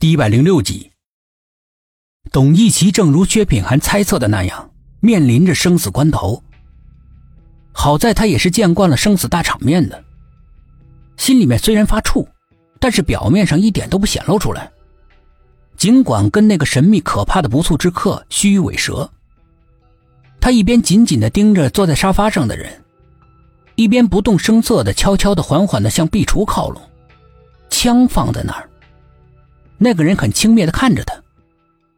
第一百零六集，董一奇正如薛品涵猜测的那样，面临着生死关头。好在他也是见惯了生死大场面的，心里面虽然发怵，但是表面上一点都不显露出来。尽管跟那个神秘可怕的不速之客虚与委蛇，他一边紧紧的盯着坐在沙发上的人，一边不动声色的悄悄的缓缓的向壁橱靠拢，枪放在那儿。那个人很轻蔑的看着他，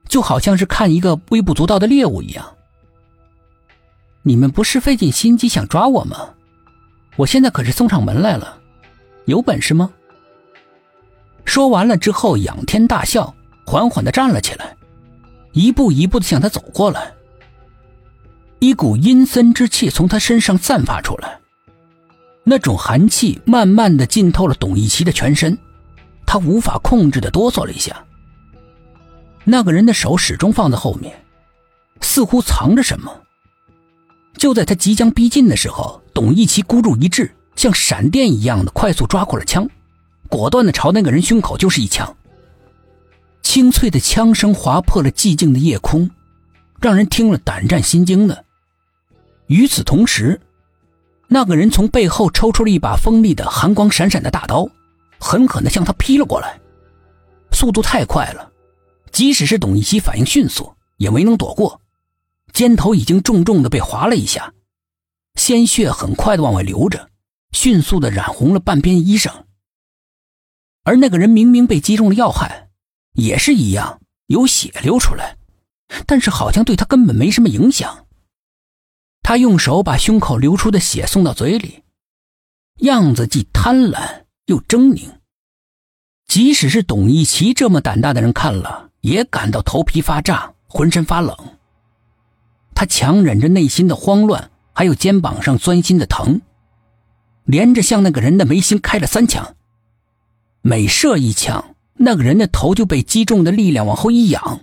就好像是看一个微不足道的猎物一样。你们不是费尽心机想抓我吗？我现在可是送上门来了，有本事吗？说完了之后，仰天大笑，缓缓的站了起来，一步一步的向他走过来。一股阴森之气从他身上散发出来，那种寒气慢慢的浸透了董一奇的全身。他无法控制的哆嗦了一下。那个人的手始终放在后面，似乎藏着什么。就在他即将逼近的时候，董一奇孤注一掷，像闪电一样的快速抓过了枪，果断的朝那个人胸口就是一枪。清脆的枪声划破了寂静的夜空，让人听了胆战心惊的。与此同时，那个人从背后抽出了一把锋利的、寒光闪闪的大刀。狠狠地向他劈了过来，速度太快了，即使是董一奇反应迅速，也没能躲过，肩头已经重重的被划了一下，鲜血很快的往外流着，迅速的染红了半边衣裳。而那个人明明被击中了要害，也是一样有血流出来，但是好像对他根本没什么影响。他用手把胸口流出的血送到嘴里，样子既贪婪。又狰狞，即使是董一奇这么胆大的人看了，也感到头皮发炸，浑身发冷。他强忍着内心的慌乱，还有肩膀上钻心的疼，连着向那个人的眉心开了三枪。每射一枪，那个人的头就被击中的力量往后一仰，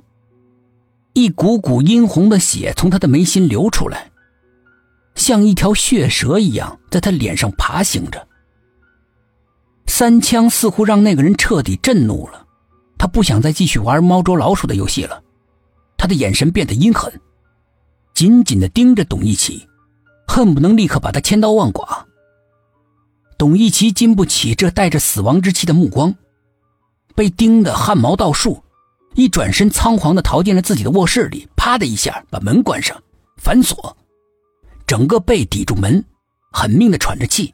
一股股殷红的血从他的眉心流出来，像一条血蛇一样在他脸上爬行着。三枪似乎让那个人彻底震怒了，他不想再继续玩猫捉老鼠的游戏了，他的眼神变得阴狠，紧紧的盯着董一奇，恨不能立刻把他千刀万剐。董一奇经不起这带着死亡之气的目光，被盯得汗毛倒竖，一转身仓皇的逃进了自己的卧室里，啪的一下把门关上，反锁，整个背抵住门，狠命的喘着气。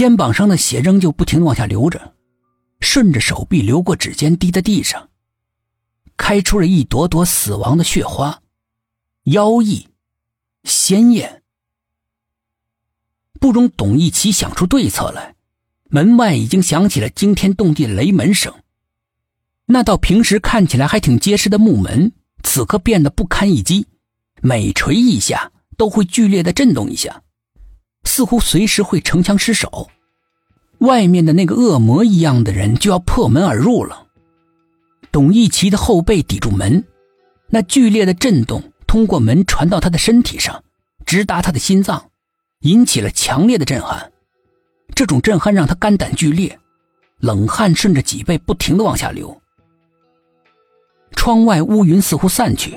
肩膀上的血仍旧不停往下流着，顺着手臂流过指尖滴在地上，开出了一朵朵死亡的血花，妖异，鲜艳。不容董一奇想出对策来，门外已经响起了惊天动地的雷门声。那道平时看起来还挺结实的木门，此刻变得不堪一击，每锤一下都会剧烈的震动一下。似乎随时会城墙失守，外面的那个恶魔一样的人就要破门而入了。董一奇的后背抵住门，那剧烈的震动通过门传到他的身体上，直达他的心脏，引起了强烈的震撼。这种震撼让他肝胆俱裂，冷汗顺着脊背不停的往下流。窗外乌云似乎散去，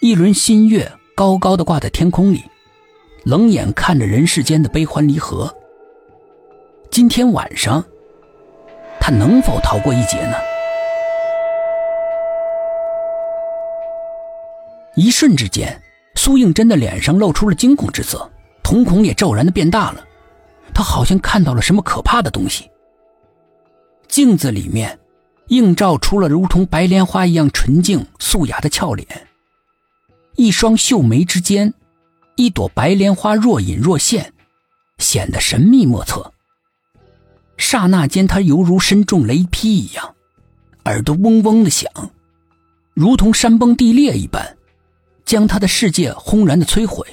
一轮新月高高的挂在天空里。冷眼看着人世间的悲欢离合。今天晚上，他能否逃过一劫呢？一瞬之间，苏应真的脸上露出了惊恐之色，瞳孔也骤然的变大了。他好像看到了什么可怕的东西。镜子里面，映照出了如同白莲花一样纯净素雅的俏脸，一双秀眉之间。一朵白莲花若隐若现，显得神秘莫测。刹那间，他犹如身中雷劈一样，耳朵嗡嗡的响，如同山崩地裂一般，将他的世界轰然的摧毁。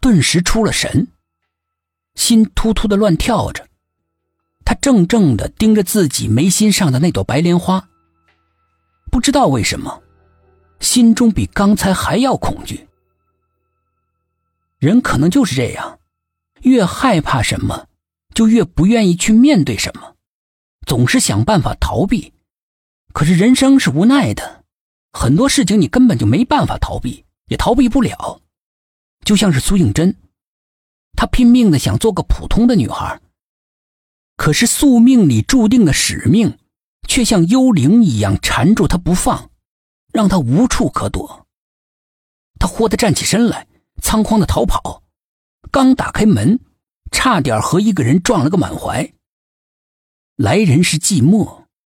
顿时出了神，心突突的乱跳着。他怔怔的盯着自己眉心上的那朵白莲花，不知道为什么，心中比刚才还要恐惧。人可能就是这样，越害怕什么，就越不愿意去面对什么，总是想办法逃避。可是人生是无奈的，很多事情你根本就没办法逃避，也逃避不了。就像是苏应真，她拼命的想做个普通的女孩，可是宿命里注定的使命，却像幽灵一样缠住她不放，让她无处可躲。她豁地站起身来，仓皇的逃跑，刚打开门，差点和一个人撞了个满怀。来人是寂寞。